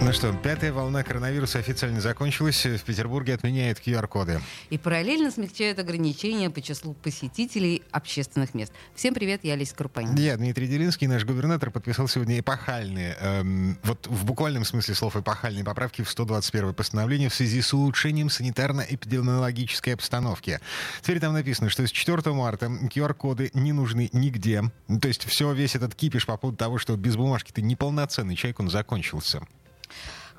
Ну что, пятая волна коронавируса официально закончилась. В Петербурге отменяют QR-коды. И параллельно смягчают ограничения по числу посетителей общественных мест. Всем привет, я Олеся Крупанин. Я Дмитрий Делинский, наш губернатор, подписал сегодня эпохальные, эм, вот в буквальном смысле слов эпохальные поправки в 121 постановление в связи с улучшением санитарно-эпидемиологической обстановки. Теперь там написано, что с 4 марта QR-коды не нужны нигде. То есть все, весь этот кипиш по поводу того, что без бумажки ты неполноценный человек, он закончился.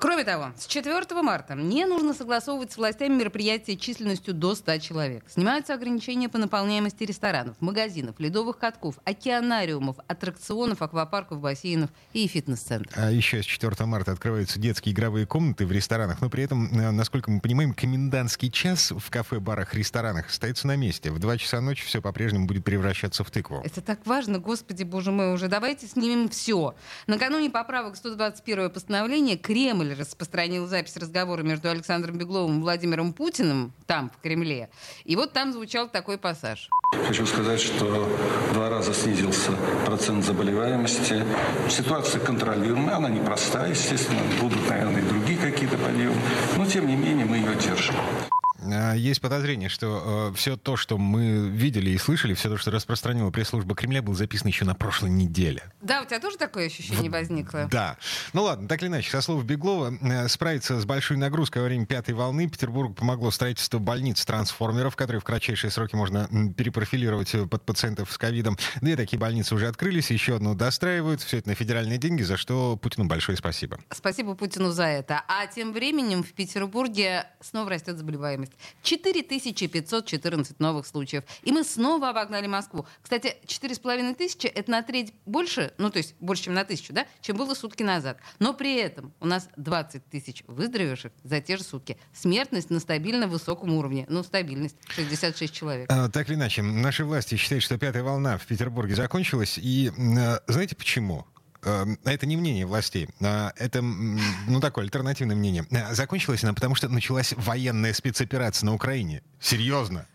Кроме того, с 4 марта не нужно согласовывать с властями мероприятия численностью до 100 человек. Снимаются ограничения по наполняемости ресторанов, магазинов, ледовых катков, океанариумов, аттракционов, аквапарков, бассейнов и фитнес-центров. А еще с 4 марта открываются детские игровые комнаты в ресторанах, но при этом, э, насколько мы понимаем, комендантский час в кафе, барах, ресторанах остается на месте. В 2 часа ночи все по-прежнему будет превращаться в тыкву. Это так важно, господи, боже мой, уже давайте снимем все. Накануне поправок 121 постановления Кремль Кремль распространил запись разговора между Александром Бегловым и Владимиром Путиным там, в Кремле. И вот там звучал такой пассаж. Хочу сказать, что в два раза снизился процент заболеваемости. Ситуация контролируемая, она непростая, естественно. Будут, наверное, и другие какие-то подъемы. Но, тем не менее, мы ее есть подозрение, что э, все то, что мы видели и слышали, все то, что распространила пресс-служба Кремля, было записано еще на прошлой неделе. Да, у тебя тоже такое ощущение возникло? Да. Ну ладно, так или иначе, со слов Беглова, э, справиться с большой нагрузкой во время пятой волны Петербургу помогло строительство больниц-трансформеров, которые в кратчайшие сроки можно перепрофилировать э, под пациентов с ковидом. Две такие больницы уже открылись, еще одну достраивают. Все это на федеральные деньги, за что Путину большое спасибо. Спасибо Путину за это. А тем временем в Петербурге снова растет заболеваемость. 4514 новых случаев. И мы снова обогнали Москву. Кстати, 4,5 тысячи — это на треть больше, ну, то есть больше, чем на тысячу, да, чем было сутки назад. Но при этом у нас 20 тысяч выздоровевших за те же сутки. Смертность на стабильно высоком уровне. Ну, стабильность. 66 человек. А, так или иначе, наши власти считают, что пятая волна в Петербурге закончилась. И а, знаете почему? Эм, это не мнение властей, а это, ну, такое альтернативное мнение. Э, закончилась она потому, что началась военная спецоперация на Украине. Серьезно.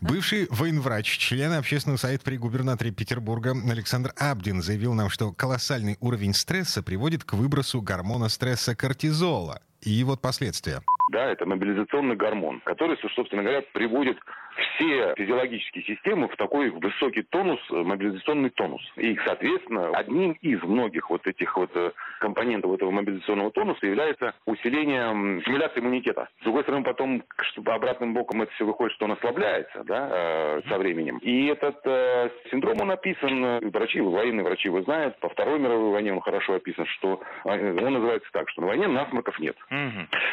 Бывший военврач, член общественного совета при губернаторе Петербурга Александр Абдин заявил нам, что колоссальный уровень стресса приводит к выбросу гормона стресса кортизола. И вот последствия. Да, это мобилизационный гормон, который, собственно говоря, приводит все физиологические системы в такой высокий тонус, э, мобилизационный тонус. И, соответственно, одним из многих вот этих вот э, компонентов этого мобилизационного тонуса является усиление стимуляции иммунитета. С другой стороны, потом обратным боком это все выходит, что он ослабляется да, э, со временем. И этот синдром, он описан, врачи, военные врачи его знают, по Второй мировой войне он хорошо описан, что он называется так, что на войне насморков нет.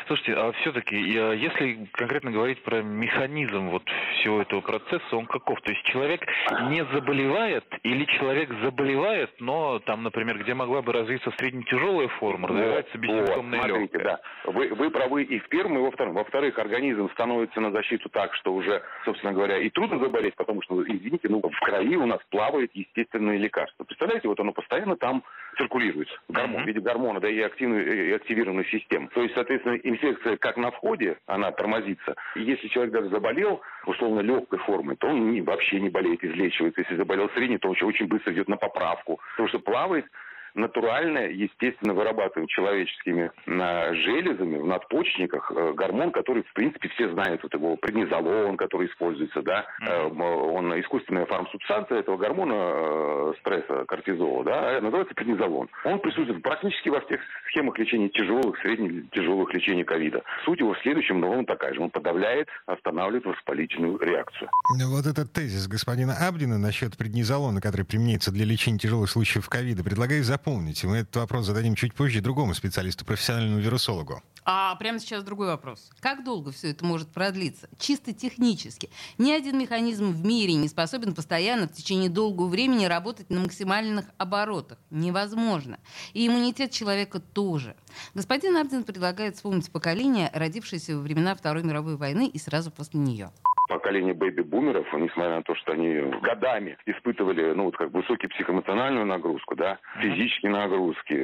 Слушайте, а все-таки, если конкретно говорить про механизм вот всего этого процесса, он каков? То есть человек не заболевает или человек заболевает, но там, например, где могла бы развиться средне-тяжелая форма, развивается бессимптомная вот, смотрите, легкая. Да. Вы, вы правы и в первом, и во втором. Во-вторых, организм становится на защиту так, что уже, собственно говоря, и трудно заболеть, потому что, извините, ну, в крови у нас плавает естественное лекарство. Представляете, вот оно постоянно там циркулирует. Гормон, mm-hmm. в виде гормона, да, и, активной, и активированной системы. То есть, соответственно, инфекция как на входе, она тормозится. И если человек даже заболел, условно легкой формы, то он не, вообще не болеет, излечивается. Если заболел средний, то он очень быстро идет на поправку. Потому что плавает натурально, естественно, вырабатываем человеческими э, железами в надпочечниках э, гормон, который, в принципе, все знают, вот его преднизолон, который используется, да, mm-hmm. он искусственная фармсубстанция этого гормона стресса, кортизола, да, называется преднизолон. Он присутствует практически во всех схемах лечения тяжелых, средних, тяжелых лечений ковида. Суть его в следующем, но он такая же. Он подавляет, останавливает воспалительную реакцию. Вот этот тезис господина Абдина насчет преднизолона, который применяется для лечения тяжелых случаев ковида, предлагаю запомнить запомните. Мы этот вопрос зададим чуть позже другому специалисту, профессиональному вирусологу. А прямо сейчас другой вопрос. Как долго все это может продлиться? Чисто технически. Ни один механизм в мире не способен постоянно в течение долгого времени работать на максимальных оборотах. Невозможно. И иммунитет человека тоже. Господин Абдин предлагает вспомнить поколение, родившееся во времена Второй мировой войны и сразу после нее. Поколение бэби-бумеров, несмотря на то, что они годами испытывали, ну, вот как бы высокую психоэмоциональную нагрузку, да, физические нагрузки,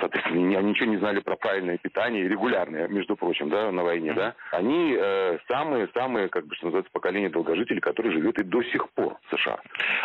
соответственно, они ничего не знали про правильное питание, регулярное, между прочим, да, на войне, да, они самые-самые, э, как бы, что называется, поколение долгожителей, которые живет и до сих пор в США.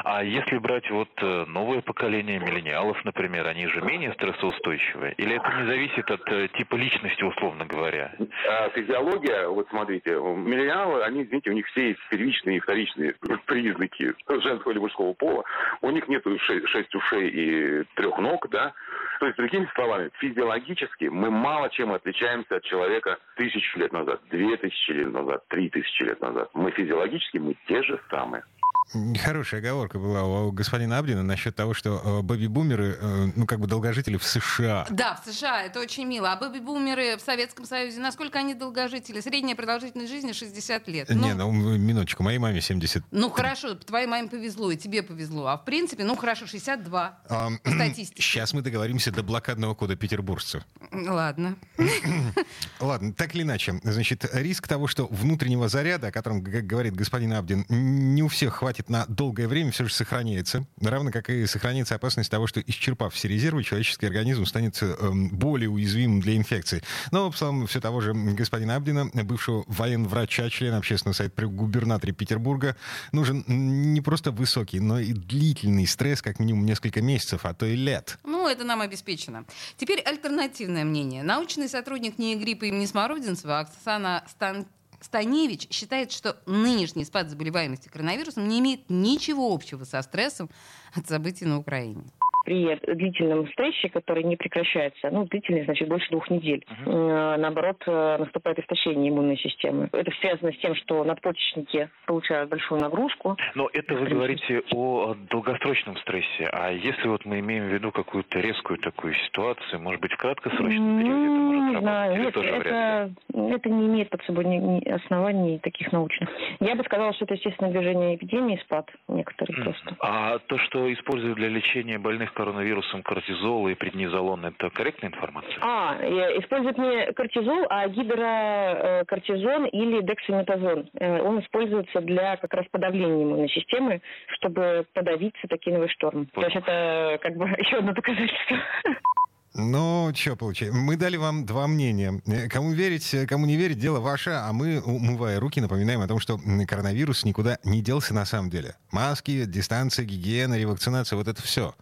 А если брать вот э, новое поколение миллениалов, например, они же менее стрессоустойчивые? Или это не зависит от э, типа личности, условно говоря? А, физиология, вот смотрите, миллениалы, они, извините, у них все первичные и вторичные признаки женского или мужского пола. У них нет шесть ушей и трех ног, да. То есть, другими словами, физиологически мы мало чем отличаемся от человека тысячу лет назад, две тысячи лет назад, три тысячи лет назад. Мы физиологически, мы те же самые. Хорошая оговорка была у господина Абдина насчет того, что э, бэби-бумеры, э, ну, как бы долгожители в США. Да, в США, это очень мило. А бэби-бумеры в Советском Союзе, насколько они долгожители? Средняя продолжительность жизни 60 лет. Не, ну, ну минуточку, моей маме 70. Ну, хорошо, твоей маме повезло, и тебе повезло. А в принципе, ну, хорошо, 62 а, статистика. Сейчас мы договоримся до блокадного кода петербуржцев. Ладно. Ладно, так или иначе. Значит, риск того, что внутреннего заряда, о котором говорит господин Абдин, не у всех хватит хватит на долгое время, все же сохраняется. Равно как и сохраняется опасность того, что, исчерпав все резервы, человеческий организм станет э, более уязвимым для инфекции. Но, по словам все того же господина Абдина, бывшего военврача, члена общественного совета при губернаторе Петербурга, нужен не просто высокий, но и длительный стресс, как минимум несколько месяцев, а то и лет. Ну, это нам обеспечено. Теперь альтернативное мнение. Научный сотрудник НИИ гриппа имени Смородинцева Оксана Стан Станевич считает, что нынешний спад заболеваемости коронавирусом не имеет ничего общего со стрессом от событий на Украине при длительном стрессе, который не прекращается, ну, длительный, значит, больше двух недель, uh-huh. наоборот, э, наступает истощение иммунной системы. Это связано с тем, что надпочечники получают большую нагрузку. Но это вы говорите о долгосрочном стрессе. А если вот мы имеем в виду какую-то резкую такую ситуацию, может быть, в краткосрочном периоде это может не знаю. Нет, это, это не имеет под собой ни, ни оснований таких научных. Я бы сказала, что это естественное движение эпидемии, спад некоторые mm. просто. А то, что используют для лечения больных коронавирусом кортизол и преднизолон, это корректная информация? А, используют не кортизол, а гидрокортизон или дексаметазон. Э, он используется для как раз подавления иммунной системы, чтобы подавить цитокиновый шторм. Понял. То есть это как бы еще одно доказательство. Ну, что получается? Мы дали вам два мнения. Э, кому верить, э, кому не верить, дело ваше, а мы, умывая руки, напоминаем о том, что коронавирус никуда не делся на самом деле. Маски, дистанция, гигиена, ревакцинация, вот это все.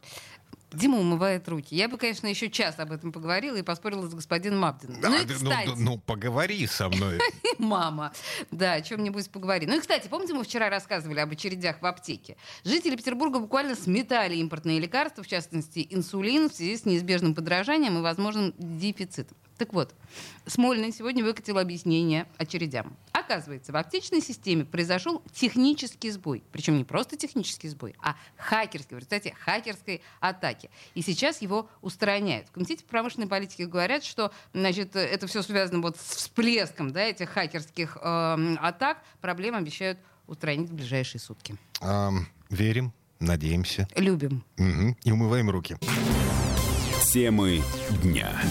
Дима умывает руки. Я бы, конечно, еще час об этом поговорила и поспорила с господином Мабдином. Да, ну, и, кстати... ну, ну, поговори со мной. Мама. Да, о чем-нибудь поговори. Ну и, кстати, помните, мы вчера рассказывали об очередях в аптеке? Жители Петербурга буквально сметали импортные лекарства, в частности, инсулин, в связи с неизбежным подражанием и возможным дефицитом. Так вот, Смольный сегодня выкатил объяснение очередям. Оказывается, в аптечной системе произошел технический сбой. Причем не просто технический сбой, а хакерский, в результате хакерской атаки. И сейчас его устраняют. В Комитете промышленной политики говорят, что значит, это все связано вот с всплеском да, этих хакерских э, атак. Проблемы обещают устранить в ближайшие сутки. Эм, верим, надеемся. Любим. Угу. И умываем руки. Темы дня.